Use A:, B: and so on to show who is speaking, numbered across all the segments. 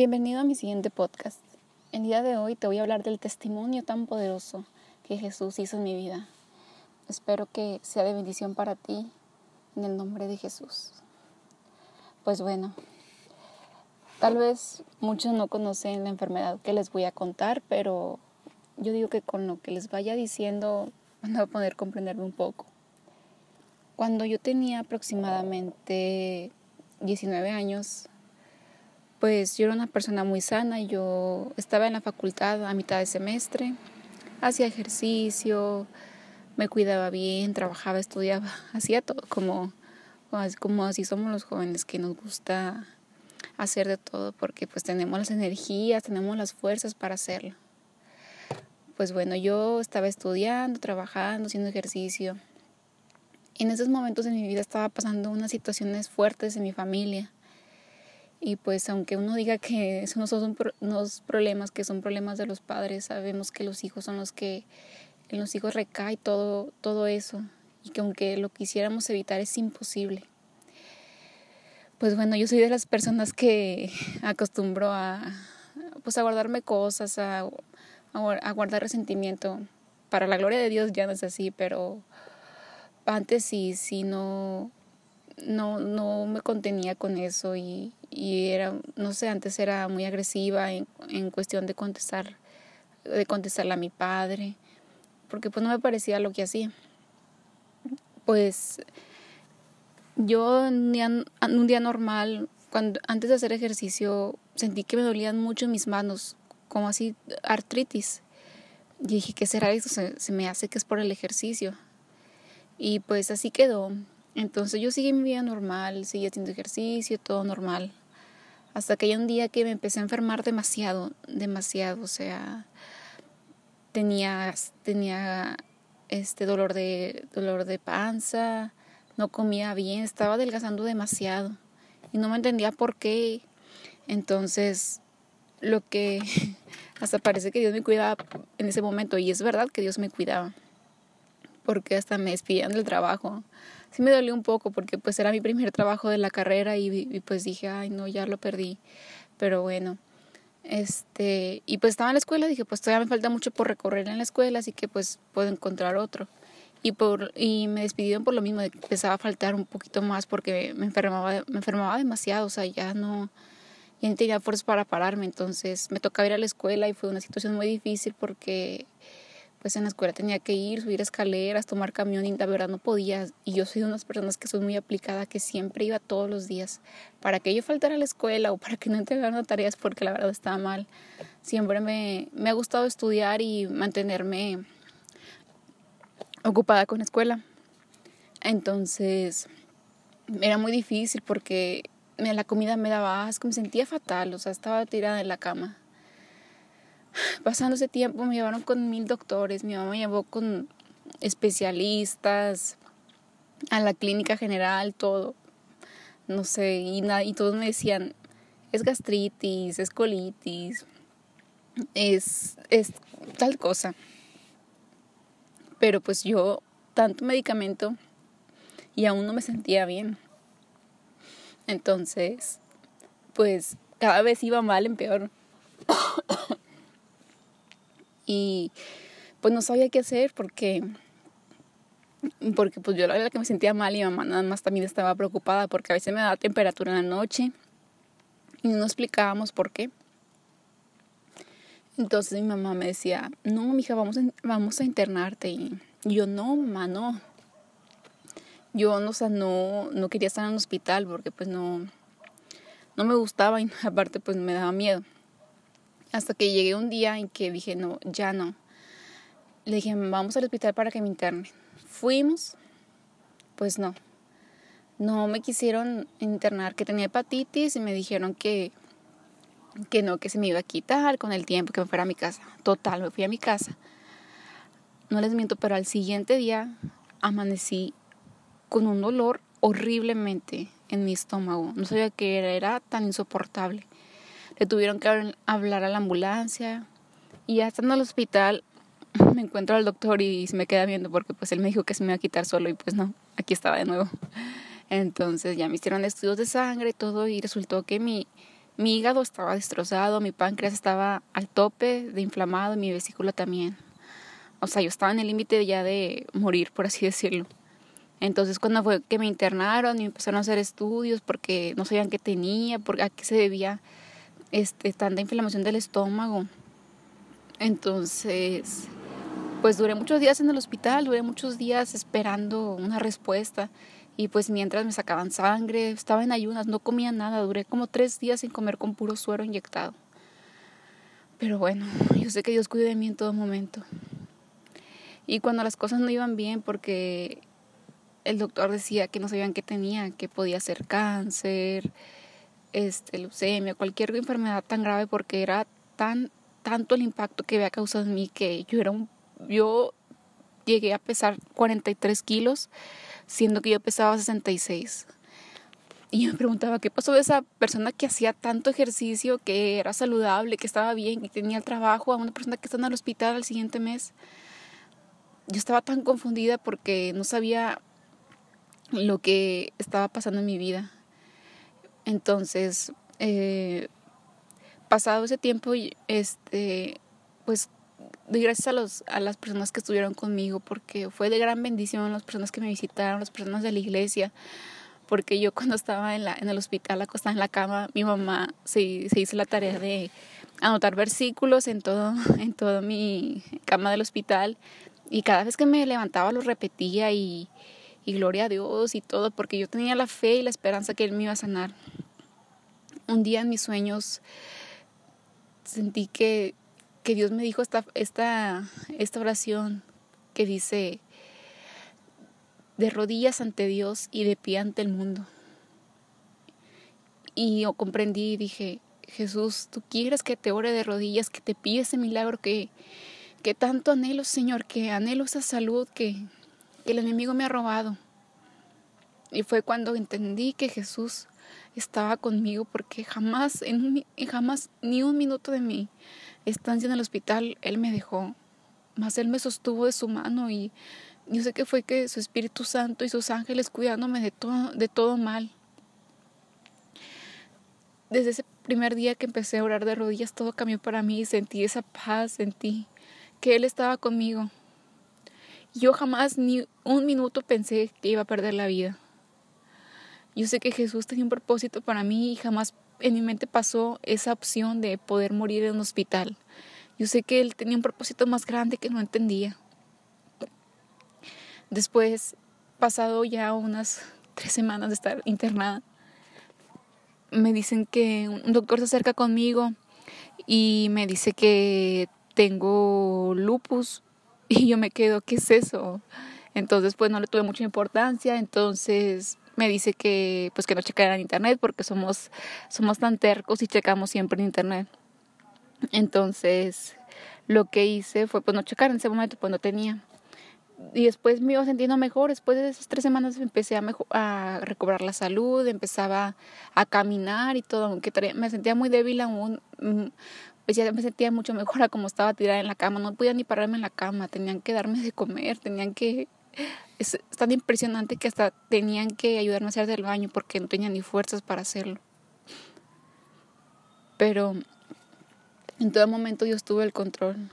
A: Bienvenido a mi siguiente podcast. El día de hoy te voy a hablar del testimonio tan poderoso que Jesús hizo en mi vida. Espero que sea de bendición para ti en el nombre de Jesús. Pues bueno, tal vez muchos no conocen la enfermedad que les voy a contar, pero yo digo que con lo que les vaya diciendo van a poder comprenderme un poco. Cuando yo tenía aproximadamente 19 años, pues yo era una persona muy sana, yo estaba en la facultad a mitad de semestre, hacía ejercicio, me cuidaba bien, trabajaba, estudiaba, hacía todo como, como así somos los jóvenes que nos gusta hacer de todo porque pues tenemos las energías, tenemos las fuerzas para hacerlo. Pues bueno, yo estaba estudiando, trabajando, haciendo ejercicio. En esos momentos de mi vida estaba pasando unas situaciones fuertes en mi familia y pues aunque uno diga que esos no son unos problemas que son problemas de los padres, sabemos que los hijos son los que en los hijos recae todo, todo eso y que aunque lo quisiéramos evitar es imposible. Pues bueno, yo soy de las personas que acostumbro a pues a guardarme cosas, a, a guardar resentimiento. Para la gloria de Dios ya no es así, pero antes sí, sí no, no, no me contenía con eso y, y era, no sé, antes era muy agresiva en, en cuestión de contestar, de contestarle a mi padre, porque pues no me parecía lo que hacía. Pues yo un día, un día normal, cuando, antes de hacer ejercicio, sentí que me dolían mucho mis manos, como así artritis. Y dije, ¿qué será eso? Se, se me hace que es por el ejercicio. Y pues así quedó. Entonces yo seguí mi vida normal, seguí haciendo ejercicio, todo normal. Hasta que hay un día que me empecé a enfermar demasiado, demasiado, o sea, tenía, tenía este dolor de, dolor de panza, no comía bien, estaba adelgazando demasiado y no me entendía por qué. Entonces, lo que hasta parece que Dios me cuidaba en ese momento y es verdad que Dios me cuidaba, porque hasta me despidían del trabajo sí me dolió un poco porque pues era mi primer trabajo de la carrera y, pues dije, ay no, ya lo perdí. Pero bueno, este, y pues estaba en la escuela, dije, pues todavía me falta mucho por recorrer en la escuela, así que pues puedo encontrar otro. Y, por, y me despidieron por lo mismo, empezaba a faltar un poquito más porque me enfermaba, me enfermaba demasiado, o sea, ya no, ya no tenía fuerzas para pararme, entonces me tocaba ir a la escuela y fue una situación muy difícil porque pues en la escuela tenía que ir, subir escaleras, tomar camión y la verdad no podía. Y yo soy de unas personas que soy muy aplicada, que siempre iba todos los días. Para que yo faltara a la escuela o para que no entregara tareas porque la verdad estaba mal. Siempre me, me ha gustado estudiar y mantenerme ocupada con la escuela. Entonces era muy difícil porque la comida me daba asco, me sentía fatal, o sea, estaba tirada en la cama pasando ese tiempo me llevaron con mil doctores, mi mamá me llevó con especialistas, a la clínica general, todo. No sé, y, y todos me decían, es gastritis, es colitis, es, es tal cosa. Pero pues yo, tanto medicamento y aún no me sentía bien. Entonces, pues cada vez iba mal en peor y pues no sabía qué hacer porque porque pues yo la verdad que me sentía mal y mamá nada más también estaba preocupada porque a veces me daba temperatura en la noche y no explicábamos por qué. Entonces mi mamá me decía, no, mija, vamos a, vamos a internarte. Y yo, no, mamá, no. Yo, no, o sea, no, no quería estar en el hospital porque pues no, no me gustaba y aparte pues me daba miedo. Hasta que llegué un día en que dije, no, ya no. Le dije, vamos al hospital para que me interne. Fuimos, pues no. No me quisieron internar, que tenía hepatitis y me dijeron que, que no, que se me iba a quitar con el tiempo, que me fuera a mi casa. Total, me fui a mi casa. No les miento, pero al siguiente día amanecí con un dolor horriblemente en mi estómago. No sabía que era, era tan insoportable. Tuvieron que hablar a la ambulancia. Y ya estando al hospital, me encuentro al doctor y se me queda viendo porque pues él me dijo que se me iba a quitar solo y pues no, aquí estaba de nuevo. Entonces ya me hicieron estudios de sangre y todo y resultó que mi, Mi hígado estaba destrozado, mi páncreas estaba al tope de inflamado y mi vesícula también. O sea, yo estaba en el límite ya de morir, por así decirlo. Entonces cuando fue que me internaron y empezaron a hacer estudios porque no sabían qué tenía, por, a qué se debía este, tanta inflamación del estómago. Entonces, pues duré muchos días en el hospital, duré muchos días esperando una respuesta y pues mientras me sacaban sangre, estaba en ayunas, no comía nada, duré como tres días sin comer con puro suero inyectado. Pero bueno, yo sé que Dios cuida de mí en todo momento. Y cuando las cosas no iban bien, porque el doctor decía que no sabían qué tenía, que podía ser cáncer, este, leucemia, cualquier enfermedad tan grave porque era tan tanto el impacto que había causado en mí que yo era un yo llegué a pesar 43 kilos siendo que yo pesaba 66 y yo me preguntaba qué pasó de esa persona que hacía tanto ejercicio que era saludable que estaba bien y tenía el trabajo a una persona que está en el hospital al siguiente mes yo estaba tan confundida porque no sabía lo que estaba pasando en mi vida. Entonces, eh, pasado ese tiempo, este, pues gracias a, los, a las personas que estuvieron conmigo porque fue de gran bendición las personas que me visitaron, las personas de la iglesia, porque yo cuando estaba en, la, en el hospital acostada en la cama, mi mamá se, se hizo la tarea de anotar versículos en todo, en toda mi cama del hospital y cada vez que me levantaba lo repetía y, y gloria a Dios y todo, porque yo tenía la fe y la esperanza que Él me iba a sanar. Un día en mis sueños sentí que, que Dios me dijo esta, esta, esta oración que dice, de rodillas ante Dios y de pie ante el mundo. Y yo comprendí y dije, Jesús, tú quieres que te ore de rodillas, que te pide ese milagro que, que tanto anhelo, Señor, que anhelo esa salud que, el enemigo me ha robado. Y fue cuando entendí que Jesús estaba conmigo porque jamás, en jamás, ni un minuto de mi estancia en el hospital, Él me dejó. Más Él me sostuvo de su mano y yo sé que fue que su Espíritu Santo y sus ángeles cuidándome de todo, de todo mal. Desde ese primer día que empecé a orar de rodillas, todo cambió para mí y sentí esa paz, sentí que Él estaba conmigo. Yo jamás ni un minuto pensé que iba a perder la vida. Yo sé que Jesús tenía un propósito para mí y jamás en mi mente pasó esa opción de poder morir en un hospital. Yo sé que Él tenía un propósito más grande que no entendía. Después, pasado ya unas tres semanas de estar internada, me dicen que un doctor se acerca conmigo y me dice que tengo lupus y yo me quedo, ¿qué es eso? Entonces, pues no le tuve mucha importancia, entonces me dice que pues que no checara en internet porque somos somos tan tercos y checamos siempre en internet. Entonces, lo que hice fue pues no checar en ese momento, pues no tenía. Y después me iba sintiendo mejor, después de esas tres semanas empecé a, a recobrar la salud, empezaba a caminar y todo, aunque me sentía muy débil aún, mm, pues ya me sentía mucho mejor a como estaba tirada en la cama. No podía ni pararme en la cama, tenían que darme de comer, tenían que... Es, tan impresionante que hasta tenían que ayudarme a hacer del baño porque no tenía ni fuerzas para hacerlo. Pero en todo momento yo estuve el control.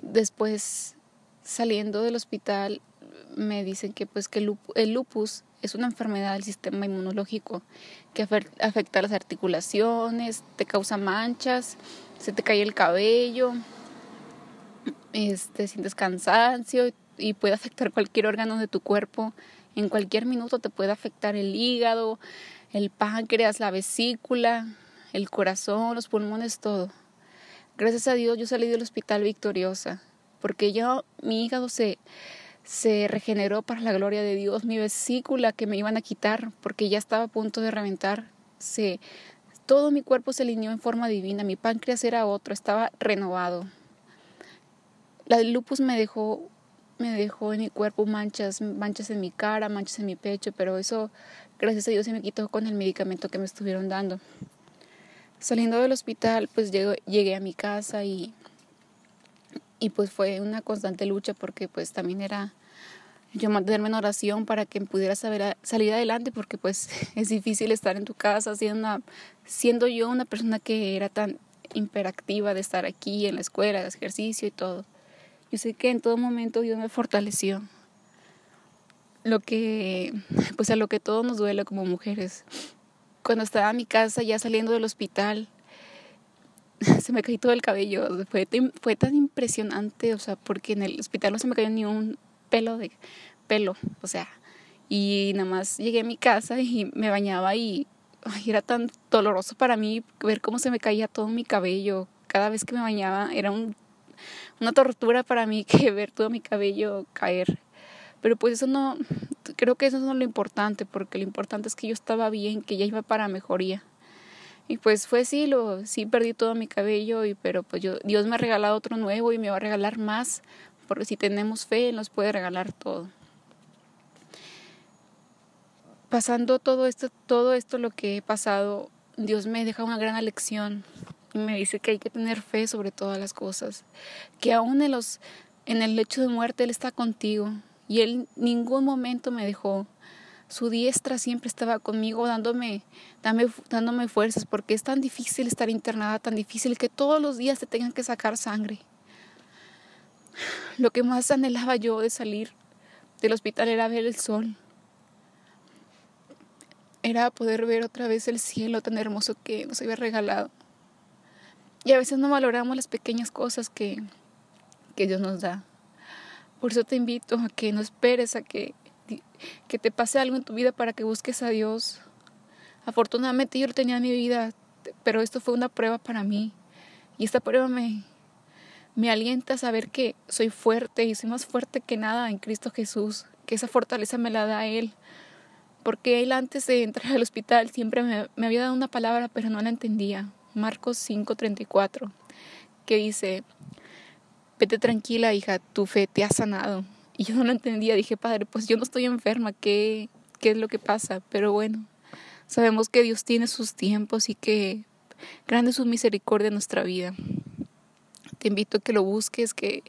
A: Después, saliendo del hospital, me dicen que pues que el lupus es una enfermedad del sistema inmunológico que afecta las articulaciones, te causa manchas, se te cae el cabello, este, sientes cansancio y puede afectar cualquier órgano de tu cuerpo. En cualquier minuto te puede afectar el hígado, el páncreas, la vesícula, el corazón, los pulmones, todo. Gracias a Dios yo salí del hospital victoriosa, porque yo, mi hígado se, se regeneró para la gloria de Dios, mi vesícula que me iban a quitar porque ya estaba a punto de reventar, se, todo mi cuerpo se alineó en forma divina, mi páncreas era otro, estaba renovado. La lupus me dejó me dejó en mi cuerpo manchas, manchas en mi cara, manchas en mi pecho, pero eso gracias a Dios se me quitó con el medicamento que me estuvieron dando. Saliendo del hospital, pues llegué, a mi casa y, y pues fue una constante lucha porque pues también era yo mantenerme en oración para que pudiera saber salir adelante porque pues es difícil estar en tu casa siendo, siendo yo una persona que era tan imperactiva de estar aquí en la escuela, de ejercicio y todo. Yo sé que en todo momento Dios me fortaleció. Lo que, pues a lo que todo nos duele como mujeres. Cuando estaba en mi casa ya saliendo del hospital, se me cayó todo el cabello. Fue, fue tan impresionante, o sea, porque en el hospital no se me cayó ni un pelo de pelo, o sea, y nada más llegué a mi casa y me bañaba y era tan doloroso para mí ver cómo se me caía todo mi cabello. Cada vez que me bañaba era un, una tortura para mí que ver todo mi cabello caer. Pero pues eso no, creo que eso no es lo importante, porque lo importante es que yo estaba bien, que ya iba para mejoría. Y pues fue sí, lo, sí perdí todo mi cabello, y, pero pues yo, Dios me ha regalado otro nuevo y me va a regalar más, porque si tenemos fe, nos puede regalar todo. Pasando todo esto, todo esto lo que he pasado, Dios me deja una gran lección me dice que hay que tener fe sobre todas las cosas, que aún en los en el lecho de muerte él está contigo y él ningún momento me dejó. Su diestra siempre estaba conmigo dándome, dándome, dándome fuerzas porque es tan difícil estar internada, tan difícil que todos los días te tengan que sacar sangre. Lo que más anhelaba yo de salir del hospital era ver el sol. Era poder ver otra vez el cielo tan hermoso que nos había regalado. Y a veces no valoramos las pequeñas cosas que, que Dios nos da. Por eso te invito a que no esperes a que, que te pase algo en tu vida para que busques a Dios. Afortunadamente yo lo tenía en mi vida, pero esto fue una prueba para mí. Y esta prueba me, me alienta a saber que soy fuerte y soy más fuerte que nada en Cristo Jesús, que esa fortaleza me la da Él. Porque Él antes de entrar al hospital siempre me, me había dado una palabra, pero no la entendía. Marcos 5:34, que dice, vete tranquila hija, tu fe te ha sanado. Y yo no lo entendía, dije, Padre, pues yo no estoy enferma, ¿qué, qué es lo que pasa? Pero bueno, sabemos que Dios tiene sus tiempos y que grande es su misericordia en nuestra vida. Te invito a que lo busques, que,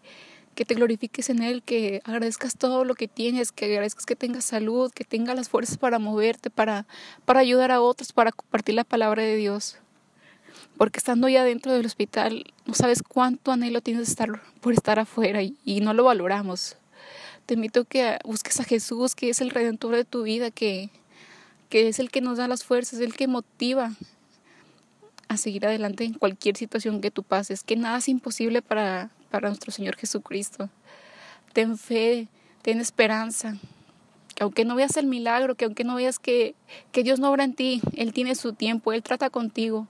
A: que te glorifiques en Él, que agradezcas todo lo que tienes, que agradezcas que tengas salud, que tengas las fuerzas para moverte, para, para ayudar a otros, para compartir la palabra de Dios. Porque estando ya dentro del hospital, no sabes cuánto anhelo tienes por estar afuera y, y no lo valoramos. Te invito a que busques a Jesús, que es el redentor de tu vida, que, que es el que nos da las fuerzas, el que motiva a seguir adelante en cualquier situación que tú pases, que nada es imposible para, para nuestro Señor Jesucristo. Ten fe, ten esperanza, que aunque no veas el milagro, que aunque no veas que, que Dios no obra en ti, Él tiene su tiempo, Él trata contigo.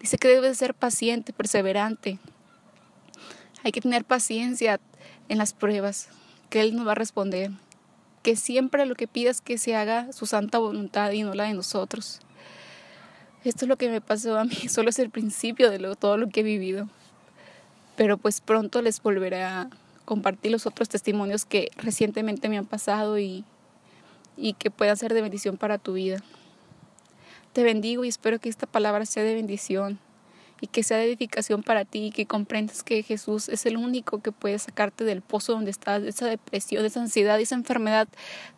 A: Dice que debes ser paciente, perseverante. Hay que tener paciencia en las pruebas, que Él nos va a responder. Que siempre lo que pidas que se haga su santa voluntad y no la de nosotros. Esto es lo que me pasó a mí, solo es el principio de todo lo que he vivido. Pero pues pronto les volveré a compartir los otros testimonios que recientemente me han pasado y, y que puedan ser de bendición para tu vida. Te bendigo y espero que esta palabra sea de bendición y que sea de edificación para ti y que comprendas que Jesús es el único que puede sacarte del pozo donde estás, de esa depresión, de esa ansiedad, de esa enfermedad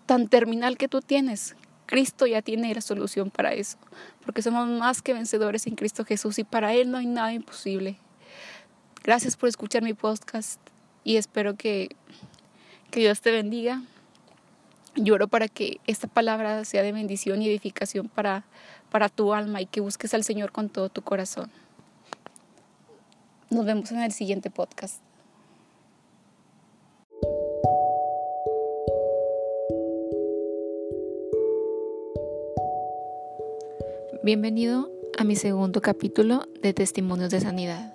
A: tan terminal que tú tienes. Cristo ya tiene la solución para eso, porque somos más que vencedores en Cristo Jesús y para Él no hay nada imposible. Gracias por escuchar mi podcast y espero que, que Dios te bendiga. Lloro para que esta palabra sea de bendición y edificación para, para tu alma y que busques al Señor con todo tu corazón. Nos vemos en el siguiente podcast. Bienvenido a mi segundo capítulo de Testimonios de Sanidad.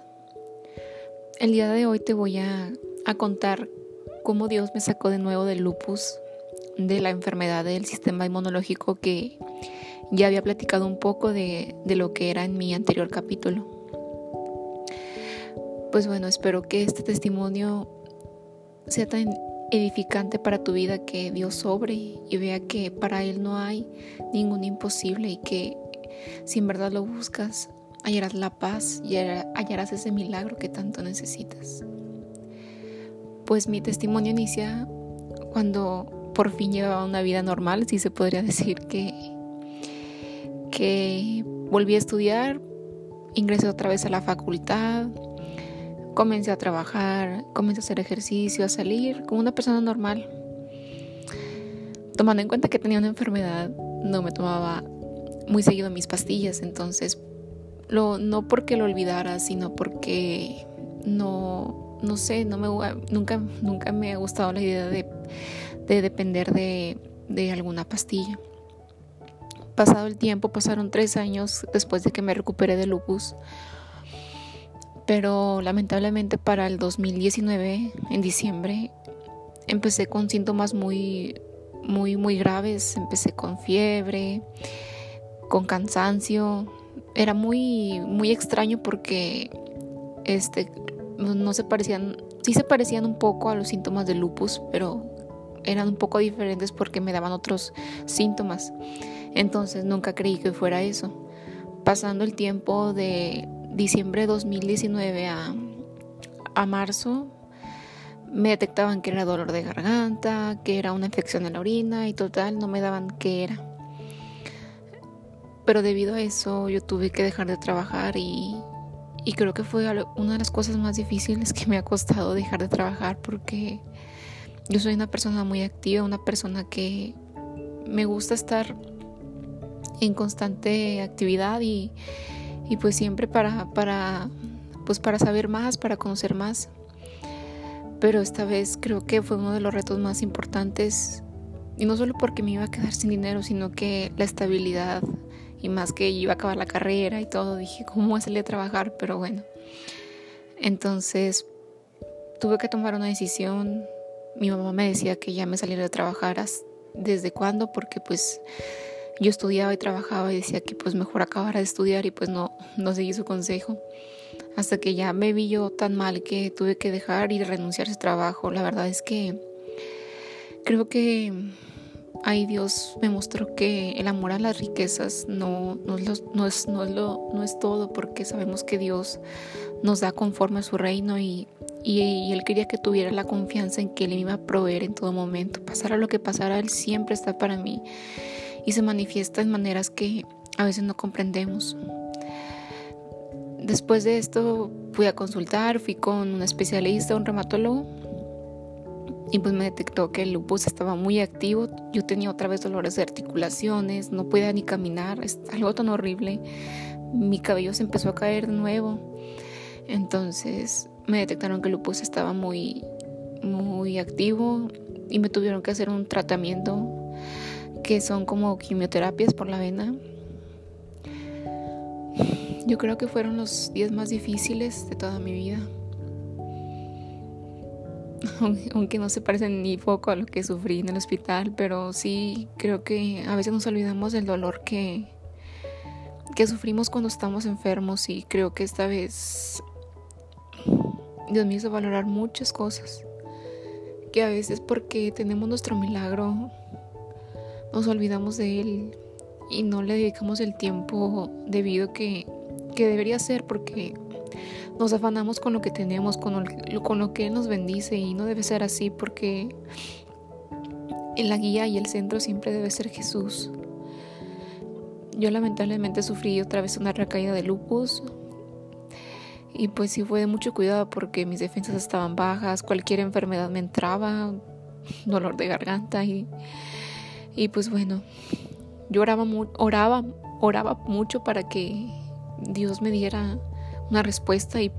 A: El día de hoy te voy a, contar cómo Dios me sacó de nuevo del lupus, de la enfermedad del sistema inmunológico que ya había platicado un poco de, de lo que era en mi anterior capítulo. Pues bueno, espero que este testimonio sea tan edificante para tu vida que Dios sobre y vea que para Él no hay ningún imposible y que si en verdad lo buscas, hallarás la paz y hallarás ese milagro que tanto necesitas. Pues mi testimonio inicia cuando por fin llevaba una vida normal, si se podría decir que, que volví a estudiar, ingresé otra vez a la facultad, comencé a trabajar, comencé a hacer ejercicio, a salir como una persona normal. Tomando en cuenta que tenía una enfermedad, no me tomaba muy seguido mis pastillas, entonces no porque lo olvidara, sino porque no, no sé, no me, nunca, nunca me ha gustado la idea de, de depender de, de alguna pastilla. Pasado el tiempo, pasaron tres años después de que me recuperé de lupus, pero lamentablemente para el 2019, en diciembre, empecé con síntomas muy, muy, muy graves. Empecé con fiebre, con cansancio. Era muy, muy extraño porque este, no se parecían, sí se parecían un poco a los síntomas de lupus, pero eran un poco diferentes porque me daban otros síntomas. Entonces nunca creí que fuera eso. Pasando el tiempo de diciembre de 2019 a, a marzo, me detectaban que era dolor de garganta, que era una infección en la orina y total, no me daban qué era. Pero debido a eso yo tuve que dejar de trabajar y, y creo que fue una de las cosas más difíciles que me ha costado dejar de trabajar porque yo soy una persona muy activa, una persona que me gusta estar en constante actividad y, y pues siempre para, para, pues para saber más, para conocer más. Pero esta vez creo que fue uno de los retos más importantes y no solo porque me iba a quedar sin dinero, sino que la estabilidad y más que iba a acabar la carrera y todo, dije, ¿cómo voy a salir a trabajar? Pero bueno, entonces tuve que tomar una decisión. Mi mamá me decía que ya me saliera a trabajar desde cuándo, porque pues yo estudiaba y trabajaba y decía que pues mejor acabara de estudiar y pues no, no seguí su consejo. Hasta que ya me vi yo tan mal que tuve que dejar y renunciar a ese trabajo. La verdad es que creo que ahí Dios me mostró que el amor a las riquezas no, no, es, no, es, no, es, todo porque sabemos que Dios nos da conforme a su reino y, y, y, Él quería que tuviera la confianza en que Él me iba a proveer en todo momento. Pasara lo que pasara, Él siempre está para mí y se manifiesta en maneras que a veces no comprendemos. Después de esto fui a consultar, fui con un especialista, un reumatólogo, y pues me detectó que el lupus estaba muy activo. Yo tenía otra vez dolores de articulaciones, no podía ni caminar, es algo tan horrible. Mi cabello se empezó a caer de nuevo. Entonces me detectaron que el lupus estaba muy, muy activo y me tuvieron que hacer un tratamiento que son como quimioterapias por la vena. Yo creo que fueron los días más difíciles de toda mi vida. Aunque no se parecen ni poco a lo que sufrí en el hospital, pero sí creo que a veces nos olvidamos del dolor que, que sufrimos cuando estamos enfermos y creo que esta vez Dios me hizo valorar muchas cosas que a veces porque tenemos nuestro milagro nos olvidamos de Él y no le dedicamos el tiempo debido que, que debería ser porque nos afanamos con lo que tenemos, con lo, con lo que Él nos bendice y no debe ser así porque la guía y el centro siempre debe ser Jesús. Yo lamentablemente sufrí otra vez una recaída de lupus y pues sí fue de mucho cuidado porque mis defensas estaban bajas, cualquier enfermedad me entraba, dolor de garganta y y pues bueno, yo oraba, oraba, mucho para que Dios me diera una respuesta y,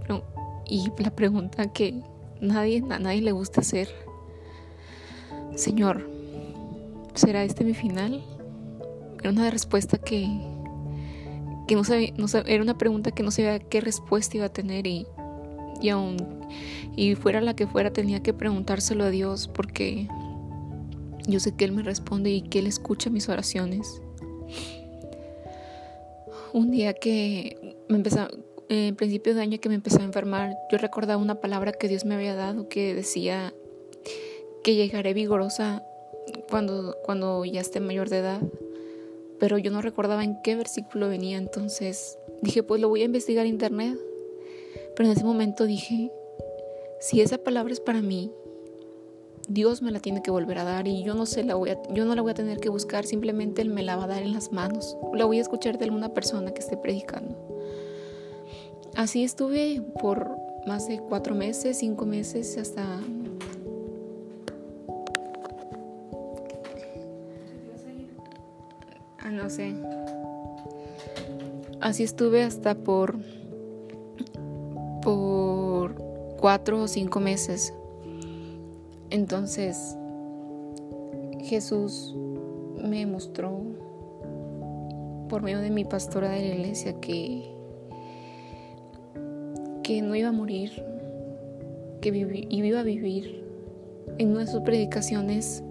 A: y la pregunta que nadie, a nadie le gusta hacer. Señor, ¿será este mi final? Era una respuesta que, que no, sabía, no era una pregunta que no sabía qué respuesta iba a tener y, y aún y fuera la que fuera tenía que preguntárselo a Dios porque yo sé que Él me responde y que Él escucha mis oraciones. Un día que me empezó, en principio de año que me empezó a enfermar, yo recordaba una palabra que Dios me había dado que decía que llegaré vigorosa cuando, cuando ya esté mayor de edad. Pero yo no recordaba en qué versículo venía, entonces dije, pues lo voy a investigar en internet. Pero en ese momento dije, si esa palabra es para mí, Dios me la tiene que volver a dar y yo no sé, la voy a, yo no la voy a tener que buscar, simplemente Él me la va a dar en las manos. La voy a escuchar de alguna persona que esté predicando. Así estuve por más de cuatro meses, cinco meses, hasta... Ah, no sé. Así estuve hasta por... por cuatro o cinco meses. Entonces, Jesús me mostró por medio de mi pastora de la iglesia que, que no iba a morir, que iba a vivir. En una de sus predicaciones,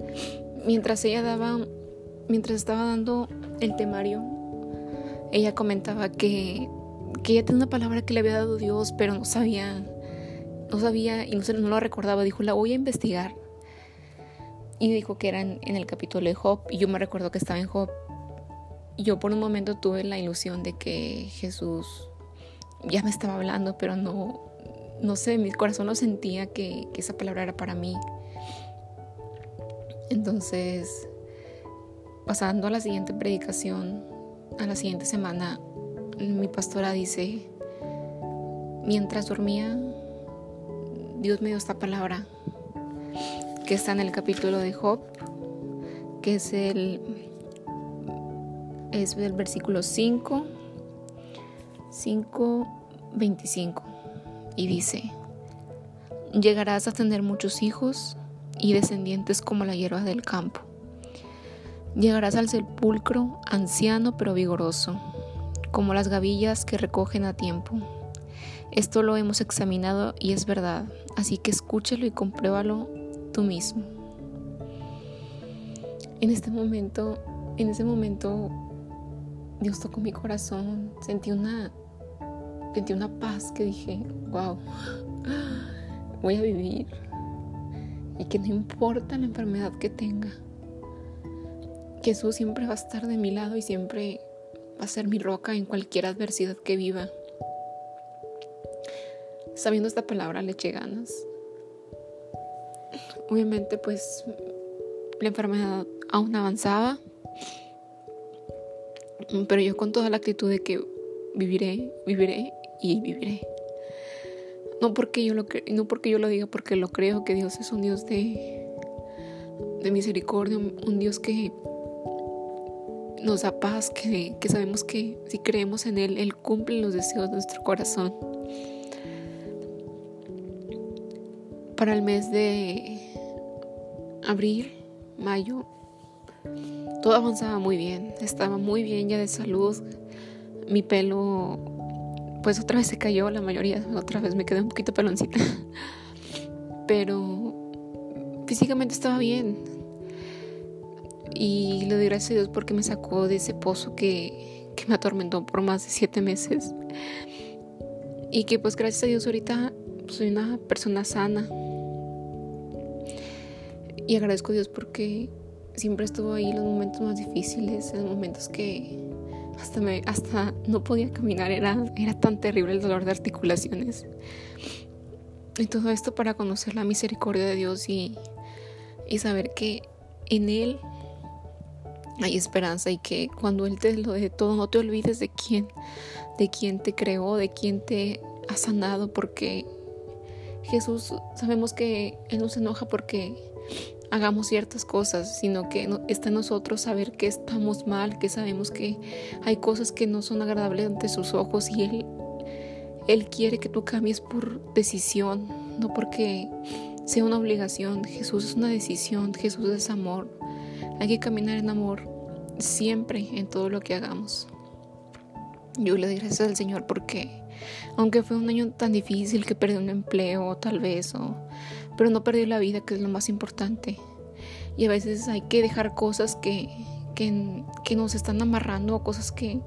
A: mientras ella daba, mientras estaba dando el temario, ella comentaba que, que ella tenía una palabra que le había dado Dios, pero no sabía no sabía y no, no lo recordaba. Dijo, la voy a investigar. Y dijo que era en, el capítulo de Job. Y yo me recuerdo que estaba en Job. Yo por un momento tuve la ilusión de que Jesús ya me estaba hablando, pero no, no sé, mi corazón no sentía que, que esa palabra era para mí. Entonces, pasando a la siguiente predicación, a la siguiente semana, mi pastora dice, mientras dormía, Dios me dio esta palabra que está en el capítulo de Job, que es el, es el versículo 5, 5, 25. Y dice, llegarás a tener muchos hijos y descendientes como la hierba del campo. Llegarás al sepulcro anciano pero vigoroso, como las gavillas que recogen a tiempo. Esto lo hemos examinado y es verdad, así que escúchalo y compruébalo tú mismo. En este momento, en ese momento, Dios tocó mi corazón, sentí una, sentí una paz que dije, wow, voy a vivir y que no importa la enfermedad que tenga, Jesús siempre va a estar de mi lado y siempre va a ser mi roca en cualquier adversidad que viva. Sabiendo esta palabra le eché ganas. Obviamente pues la enfermedad aún avanzaba, pero yo con toda la actitud de que viviré, viviré y viviré. No porque yo lo, no porque yo lo diga, porque lo creo que Dios es un Dios de, de misericordia, un Dios que nos da paz, que, que sabemos que si creemos en Él, Él cumple los deseos de nuestro corazón. Para el mes de abril, mayo, todo avanzaba muy bien, estaba muy bien ya de salud, mi pelo pues otra vez se cayó, la mayoría, otra vez me quedé un poquito peloncita, pero físicamente estaba bien. Y le doy gracias a Dios porque me sacó de ese pozo que, que me atormentó por más de siete meses. Y que pues gracias a Dios ahorita soy una persona sana, y agradezco a Dios porque siempre estuvo ahí en los momentos más difíciles, en los momentos que hasta, me, hasta no podía caminar, era, era tan terrible el dolor de articulaciones. Y todo esto para conocer la misericordia de Dios y, y saber que en Él hay esperanza y que cuando Él te lo dé todo, no te olvides de quién, de quién te creó, de quién te ha sanado, porque Jesús sabemos que Él nos enoja porque hagamos ciertas cosas, sino que está en nosotros saber que estamos mal, que sabemos que hay cosas que no son agradables ante sus ojos y Él, Él quiere que tú cambies por decisión, no porque sea una obligación. Jesús es una decisión, Jesús es amor. Hay que caminar en amor siempre en todo lo que hagamos. Yo le doy gracias al Señor porque aunque fue un año tan difícil que perdí un empleo tal vez o pero no perdió la vida, que es lo más importante. Y a veces hay que dejar cosas que, que, nos están amarrando, cosas que,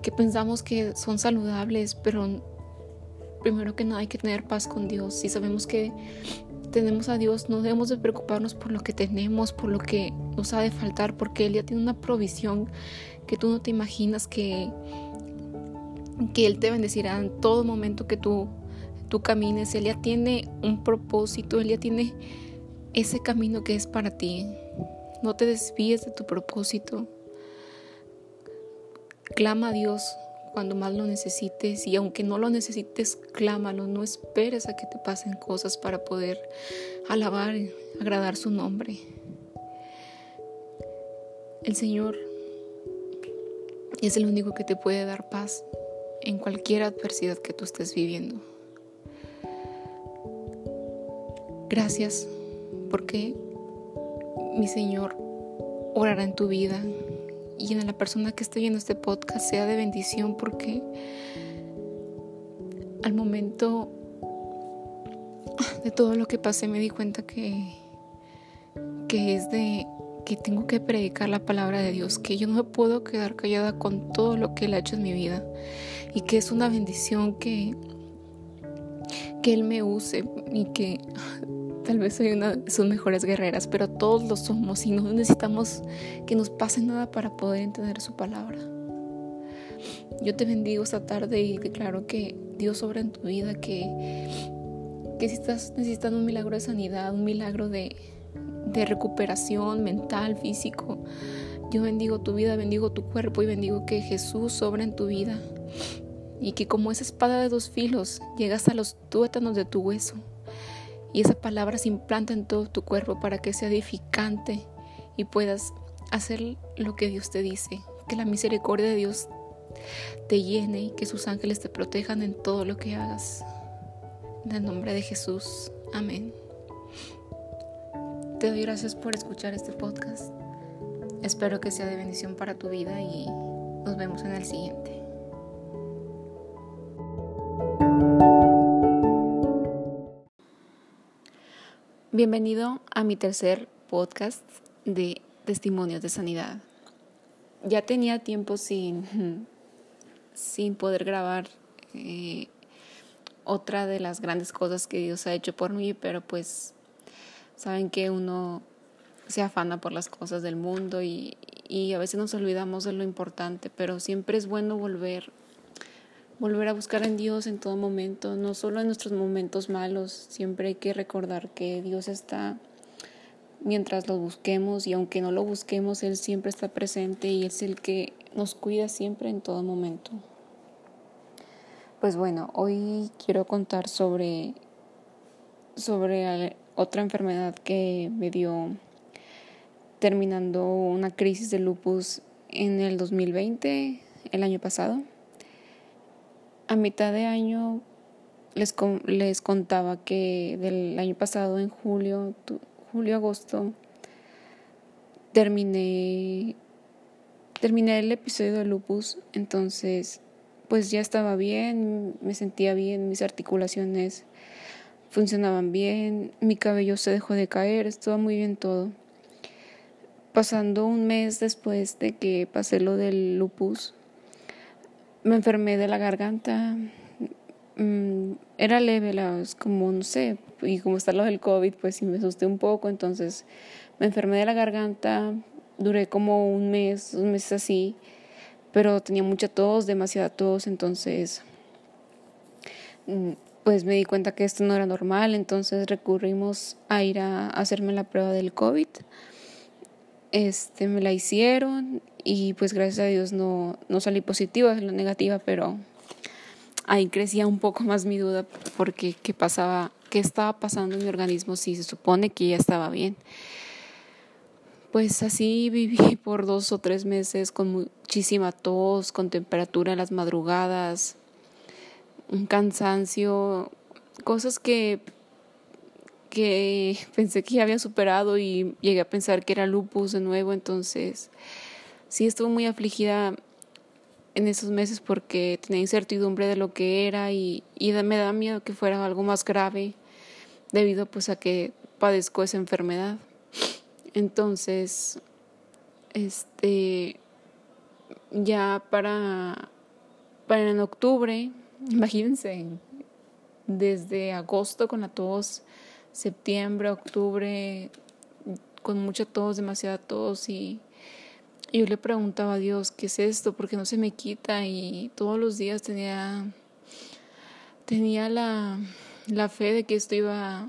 A: que pensamos que son saludables, pero primero que nada hay que tener paz con Dios. Si sabemos que tenemos a Dios, no debemos de preocuparnos por lo que tenemos, por lo que nos ha de faltar, porque Él ya tiene una provisión que tú no te imaginas que, que Él te bendecirá en todo momento que tú tú camines, Él ya tiene un propósito, Él ya tiene ese camino que es para ti. No te desvíes de tu propósito. Clama a Dios cuando más lo necesites y aunque no lo necesites, clámalo. No esperes a que te pasen cosas para poder alabar, agradar su nombre. El Señor es el único que te puede dar paz en cualquier adversidad que tú estés viviendo. Gracias porque mi Señor orará en tu vida y en la persona que esté viendo este podcast sea de bendición porque al momento de todo lo que pasé me di cuenta que, que es de que tengo que predicar la palabra de Dios, que yo no puedo quedar callada con todo lo que Él ha hecho en mi vida y que es una bendición que, que Él me use y que Tal vez soy una de sus mejores guerreras, pero todos lo somos y no necesitamos que nos pase nada para poder entender su palabra. Yo te bendigo esta tarde y declaro que Dios obra en tu vida, que, que si estás necesitando un milagro de sanidad, un milagro de, de recuperación mental, físico, yo bendigo tu vida, bendigo tu cuerpo y bendigo que Jesús obra en tu vida y que como esa espada de dos filos llega hasta los tuétanos de tu hueso y esa palabra se implanta en todo tu cuerpo para que sea edificante y puedas hacer lo que Dios te dice. Que la misericordia de Dios te llene y que sus ángeles te protejan en todo lo que hagas. En el nombre de Jesús. Amén. Te doy gracias por escuchar este podcast. Espero que sea de bendición para tu vida y nos vemos en el siguiente. Bienvenido a mi tercer podcast de testimonios de sanidad. Ya tenía tiempo sin, sin poder grabar eh, otra de las grandes cosas que Dios ha hecho por mí, pero pues saben que uno se afana por las cosas del mundo y, y a veces nos olvidamos de lo importante, pero siempre es bueno volver volver a buscar en Dios en todo momento, no solo en nuestros momentos malos, siempre hay que recordar que Dios está mientras lo busquemos y aunque no lo busquemos, Él siempre está presente y es el que nos cuida siempre en todo momento. Pues bueno, hoy quiero contar sobre, sobre otra enfermedad que me dio terminando una crisis de lupus en el 2020, el año pasado a mitad de año les, les contaba que del año pasado, en julio, julio, agosto, terminé, terminé el episodio de lupus, entonces pues ya estaba bien, me sentía bien, mis articulaciones funcionaban bien, mi cabello se dejó de caer, estaba muy bien todo. Pasando un mes después de que pasé lo del lupus, me enfermé de la garganta. Mm, era leve, la, como no sé, y como está lo del COVID, pues sí me asusté un poco, entonces me enfermé de la garganta, duré como un mes, dos meses así, pero tenía mucha tos, demasiada tos, entonces mm, pues me di cuenta que esto no era normal, entonces recurrimos a ir a hacerme la prueba del COVID. Este, me la hicieron y pues gracias a Dios no, no salí positiva, la negativa, pero ahí crecía un poco más mi duda porque qué pasaba, qué estaba pasando en mi organismo si se supone que ya estaba bien. Pues así viví por dos o tres meses con muchísima tos, con temperatura en las madrugadas, un cansancio, cosas que que pensé que ya había superado y llegué a pensar que era lupus de nuevo, entonces sí estuve muy afligida en esos meses porque tenía incertidumbre de lo que era y, me da miedo que fuera algo más grave debido pues a que padezco esa enfermedad. Entonces, este, ya para, para en octubre, imagínense, desde agosto con la tos, septiembre, octubre, con mucha tos, demasiada tos y yo le preguntaba a Dios, ¿qué es esto? Porque no se me quita y todos los días tenía, tenía la, la fe de que esto iba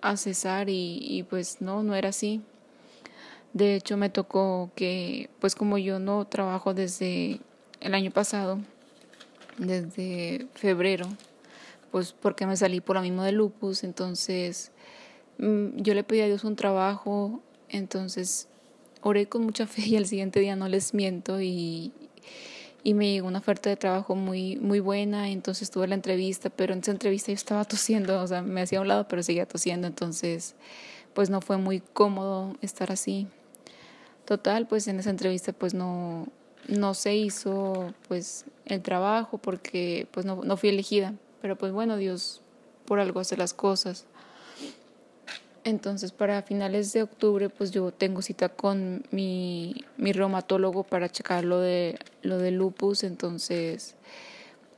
A: a cesar y, y pues no, no era así. De hecho me tocó que pues como yo no trabajo desde el año pasado, desde febrero, pues porque me salí por lo mismo de lupus, entonces mm, yo le pedí a Dios un trabajo, entonces oré con mucha fe y al siguiente día no les miento y, y me llegó una oferta de trabajo muy, muy buena, entonces tuve la entrevista, pero en esa entrevista yo estaba tosiendo, o sea, me hacía a un lado, pero seguía tosiendo, entonces pues no fue muy cómodo estar así. Total, pues en esa entrevista pues no, no se hizo pues el trabajo porque pues no, no fui elegida, pero pues bueno, Dios por algo hace las cosas. Entonces, para finales de octubre, pues yo tengo cita con mi, mi reumatólogo para checar lo de, lo de lupus. Entonces,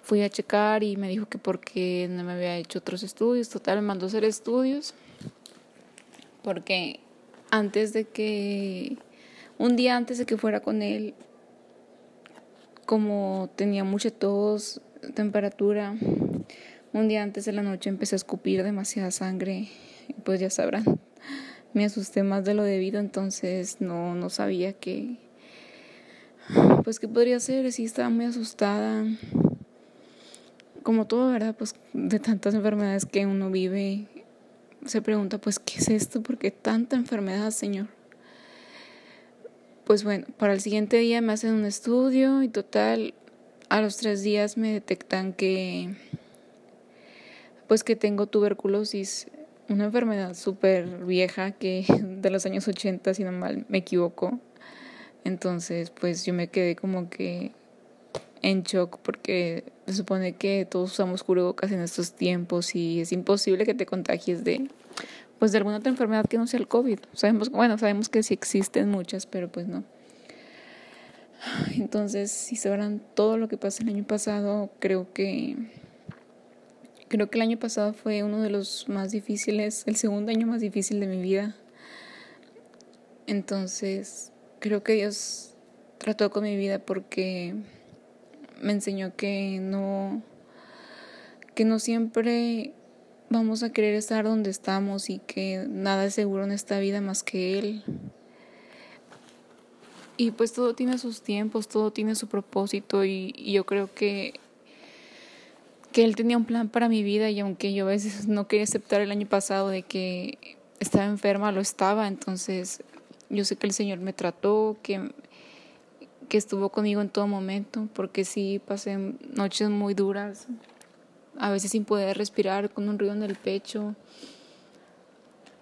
A: fui a checar y me dijo que porque no me había hecho otros estudios. Total, me mandó a hacer estudios. Porque antes de que, un día antes de que fuera con él, como tenía mucha tos, temperatura, un día antes de la noche empecé a escupir demasiada sangre pues ya sabrán, me asusté más de lo debido, entonces no, no sabía qué, pues qué podría hacer, sí estaba muy asustada, como todo, ¿verdad? Pues de tantas enfermedades que uno vive, se pregunta, pues, ¿qué es esto? ¿Por qué tanta enfermedad, Señor? Pues bueno, para el siguiente día me hacen un estudio y total, a los tres días me detectan que, pues que tengo tuberculosis una enfermedad súper vieja que de los años 80, si no mal me equivoco. Entonces, pues yo me quedé como que en shock porque se supone que todos usamos cubrebocas en estos tiempos y es imposible que te contagies de pues de alguna otra enfermedad que no sea el COVID. Sabemos, bueno, sabemos que sí existen muchas, pero pues no. Entonces, si sabrán todo lo que pasó el año pasado, creo que Creo que el año pasado fue uno de los más difíciles, el segundo año más difícil de mi vida. Entonces, creo que Dios trató con mi vida porque me enseñó que no que no siempre vamos a querer estar donde estamos y que nada es seguro en esta vida más que él. Y pues todo tiene sus tiempos, todo tiene su propósito y, y yo creo que que Él tenía un plan para mi vida y aunque yo a veces no quería aceptar el año pasado de que estaba enferma, lo estaba, entonces yo sé que el Señor me trató, que, que estuvo conmigo en todo momento, porque sí pasé noches muy duras, a veces sin poder respirar, con un ruido en el pecho,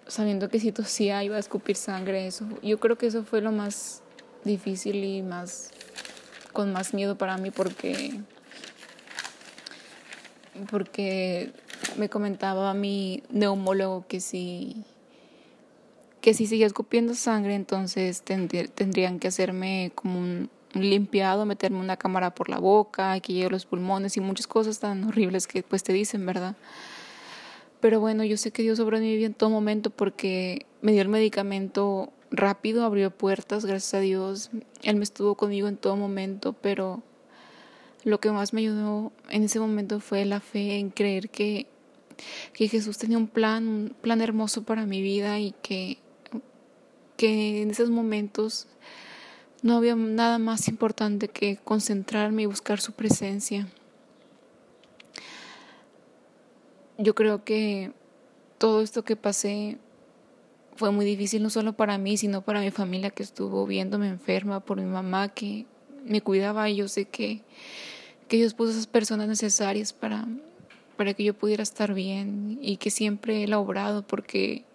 A: sabiendo que si tosía iba a escupir sangre, eso. Yo creo que eso fue lo más difícil y más con más miedo para mí porque porque me comentaba mi neumólogo que si que si seguía escupiendo sangre entonces tendrían que hacerme como un, limpiado, meterme una cámara por la boca, que llegue los pulmones y muchas cosas tan horribles que pues te dicen, ¿verdad? Pero bueno, yo sé que Dios vida en todo momento porque me dio el medicamento rápido, abrió puertas, gracias a Dios. Él me estuvo conmigo en todo momento, pero lo que más me ayudó en ese momento fue la fe en creer que, que Jesús tenía un plan, un plan hermoso para mi vida y que, que en esos momentos no había nada más importante que concentrarme y buscar su presencia. Yo creo que todo esto que pasé fue muy difícil no solo para mí, sino para mi familia que estuvo viéndome enferma, por mi mamá que me cuidaba y yo sé que que Dios puso esas personas necesarias para, para que yo pudiera estar bien y que siempre ha obrado porque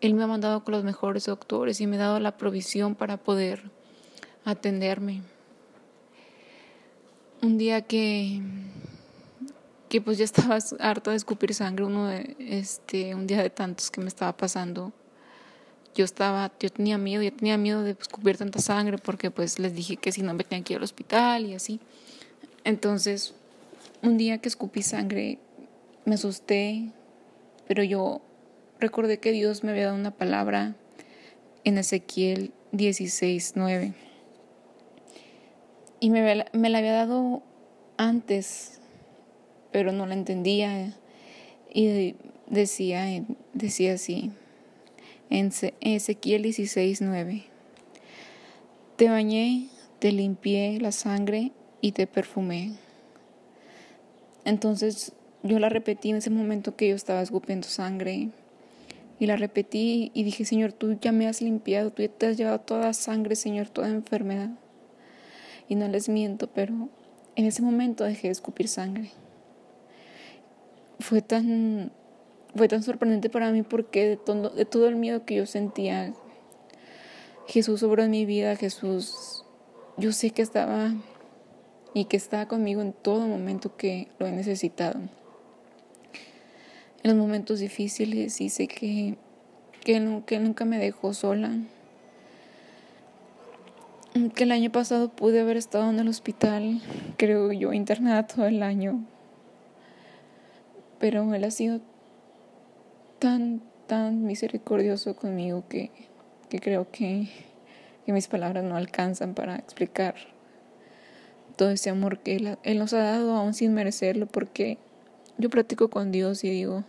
A: Él me ha mandado con los mejores doctores y me ha dado la provisión para poder atenderme. Un día que, que pues ya estaba harta de escupir sangre, uno de, este, un día de tantos que me estaba pasando, yo estaba, yo tenía miedo, yo tenía miedo de escupir tanta sangre porque pues les dije que si no me tenían que ir al hospital y así. Entonces, un día que escupí sangre, me asusté, pero yo recordé que Dios me había dado una palabra en Ezequiel 16, 9. Y me, me la había dado antes, pero no la entendía. Y decía decía así, en Ezequiel 16, 9. Te bañé, te limpié la sangre y te perfumé. Entonces yo la repetí en ese momento que yo estaba escupiendo sangre. Y la repetí y dije, Señor, tú ya me has limpiado, tú te has llevado toda sangre, Señor, toda enfermedad. Y no les miento, pero en ese momento dejé de escupir sangre. Fue tan, fue tan sorprendente para mí porque de todo, de todo el miedo que yo sentía, Jesús obró en mi vida, Jesús, yo sé que estaba y que está conmigo en todo momento que lo he necesitado. En los momentos difíciles y sé que, que, nunca me dejó sola. Que el año pasado pude haber estado en el hospital, creo yo, internada todo el año. Pero Él ha sido tan, tan misericordioso conmigo que, que creo que, que mis palabras no alcanzan para explicar todo ese amor que él, nos ha dado aún sin merecerlo, porque yo platico con Dios y digo,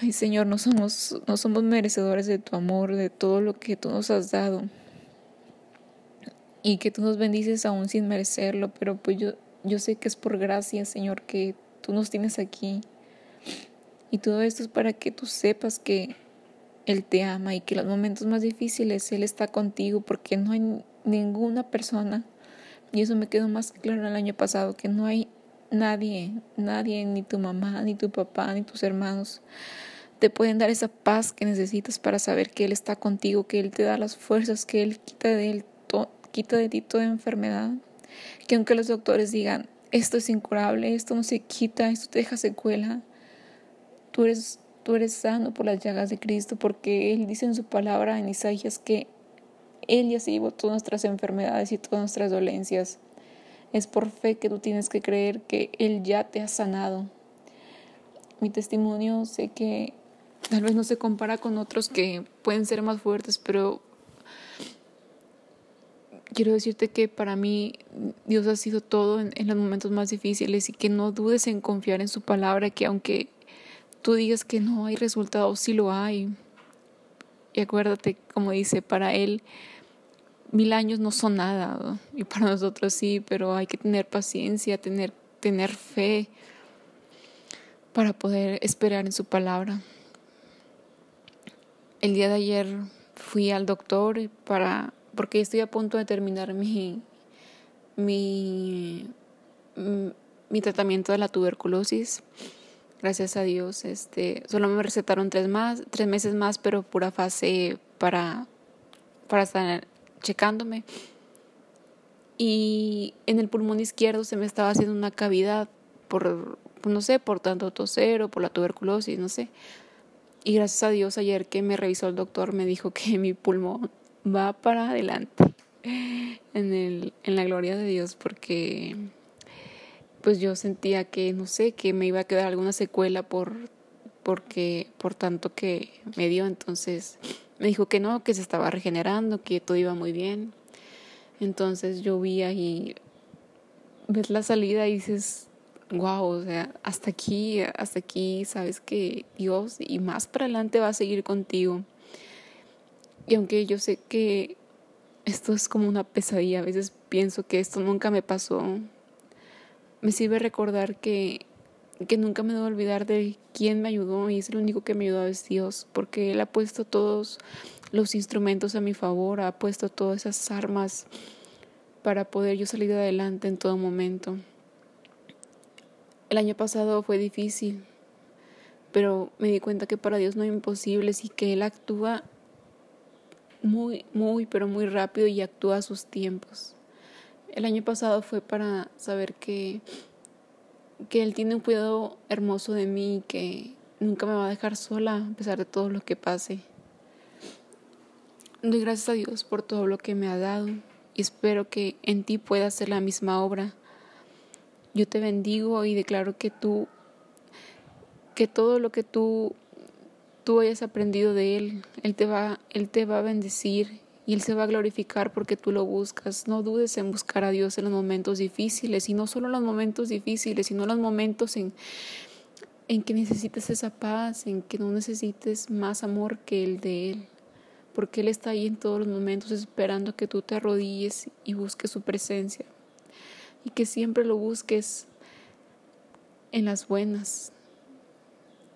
A: ay Señor, no somos, no somos merecedores de tu amor, de todo lo que tú nos has dado. Y que tú nos bendices aún sin merecerlo, pero pues yo, yo sé que es por gracia, Señor, que tú nos tienes aquí. Y todo esto es para que tú sepas que Él te ama y que en los momentos más difíciles Él está contigo, porque no hay ninguna persona y eso me quedó más claro el año pasado, que no hay nadie, nadie, ni tu mamá, ni tu papá, ni tus hermanos, te pueden dar esa paz que necesitas para saber que Él está contigo, que Él te da las fuerzas, que Él quita de, él quita de ti toda enfermedad. Que aunque los doctores digan, esto es incurable, esto no se quita, esto te deja secuela, tú eres, tú eres sano por las llagas de Cristo, porque Él dice en su palabra en Isaías que él ya se llevó todas nuestras enfermedades y todas nuestras dolencias. Es por fe que tú tienes que creer que Él ya te ha sanado. Mi testimonio sé que tal vez no se compara con otros que pueden ser más fuertes, pero quiero decirte que para mí Dios ha sido todo en, los momentos más difíciles y que no dudes en confiar en su palabra, que aunque tú digas que no hay resultados, sí lo hay. Y acuérdate, como dice, para Él mil años no son nada, y para nosotros sí, pero hay que tener paciencia, tener, tener fe para poder esperar en su palabra. El día de ayer fui al doctor para porque estoy a punto de terminar mi mi mi tratamiento de la tuberculosis. Gracias a Dios, este, solo me recetaron tres más, tres meses más, pero pura fase para para estar checándome. Y en el pulmón izquierdo se me estaba haciendo una cavidad por, no sé, por tanto toser o por la tuberculosis, no sé. Y gracias a Dios ayer que me revisó el doctor me dijo que mi pulmón va para adelante en, el, en la gloria de Dios porque pues yo sentía que, no sé, que me iba a quedar alguna secuela por, porque, por tanto que me dio. Entonces me dijo que no, que se estaba regenerando, que todo iba muy bien. Entonces yo vi ahí, ves la salida y dices, wow, o sea, hasta aquí, hasta aquí, sabes que Dios y más para adelante va a seguir contigo. Y aunque yo sé que esto es como una pesadilla, a veces pienso que esto nunca me pasó, me sirve recordar que que nunca me debo olvidar de quién me ayudó y es el único que me ayudó es Dios, porque Él ha puesto todos los instrumentos a mi favor, ha puesto todas esas armas para poder yo salir adelante en todo momento. El año pasado fue difícil, pero me di cuenta que para Dios no hay imposibles y que Él actúa muy, muy, pero muy rápido y actúa a sus tiempos. El año pasado fue para saber que que Él tiene un cuidado hermoso de mí, que nunca me va a dejar sola a pesar de todo lo que pase. Doy gracias a Dios por todo lo que me ha dado y espero que en ti pueda hacer la misma obra. Yo te bendigo y declaro que tú, que todo lo que tú, tú hayas aprendido de Él, Él te va, Él te va a bendecir y Él se va a glorificar porque tú lo buscas. No dudes en buscar a Dios en los momentos difíciles y no solo en los momentos difíciles, sino en los momentos en, en que necesites esa paz, en que no necesites más amor que el de Él, porque Él está ahí en todos los momentos esperando que tú te arrodilles y busques su presencia, y que siempre lo busques en las buenas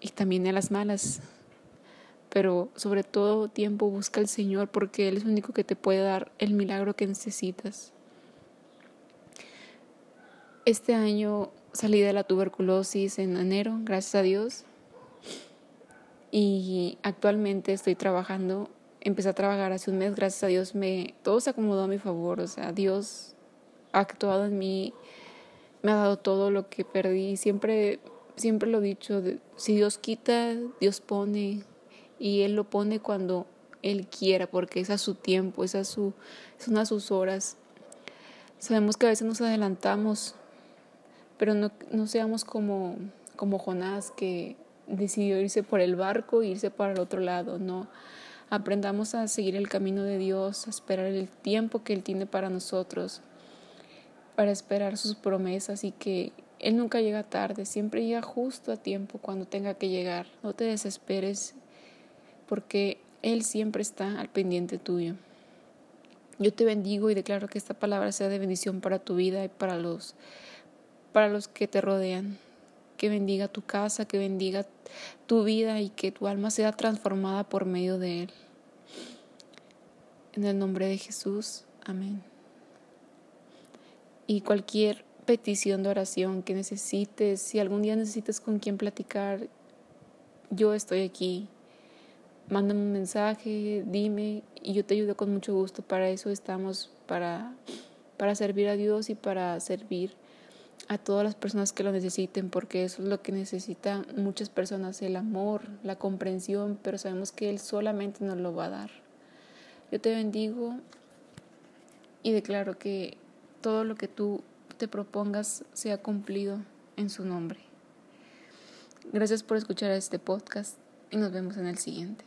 A: y también en las malas, pero sobre todo tiempo busca al Señor porque Él es el único que te puede dar el milagro que necesitas. Este año salí de la tuberculosis en enero, gracias a Dios. Y actualmente estoy trabajando, empecé a trabajar hace un mes, gracias a Dios me todo se acomodó a mi favor, o sea, Dios ha actuado en mí, me ha dado todo lo que perdí, siempre siempre lo he dicho, si Dios quita, Dios pone y él lo pone cuando él quiera, porque es a su tiempo, es a su son a sus horas. Sabemos que a veces nos adelantamos pero no, no seamos como, como Jonás que decidió irse por el barco e irse para el otro lado, no. Aprendamos a seguir el camino de Dios, a esperar el tiempo que Él tiene para nosotros, para esperar sus promesas y que Él nunca llega tarde, siempre llega justo a tiempo cuando tenga que llegar. No te desesperes porque Él siempre está al pendiente tuyo. Yo te bendigo y declaro que esta palabra sea de bendición para tu vida y para los para los que te rodean. Que bendiga tu casa, que bendiga tu vida y que tu alma sea transformada por medio de Él. En el nombre de Jesús, amén. Y cualquier petición de oración que necesites, si algún día necesitas con quien platicar, yo estoy aquí. Mándame un mensaje, dime y yo te ayudo con mucho gusto. Para eso estamos, para, para servir a Dios y para servir a todas las personas que lo necesiten, porque eso es lo que necesitan muchas personas, el amor, la comprensión, pero sabemos que Él solamente nos lo va a dar. Yo te bendigo y declaro que todo lo que tú te propongas sea cumplido en su nombre. Gracias por escuchar este podcast y nos vemos en el siguiente.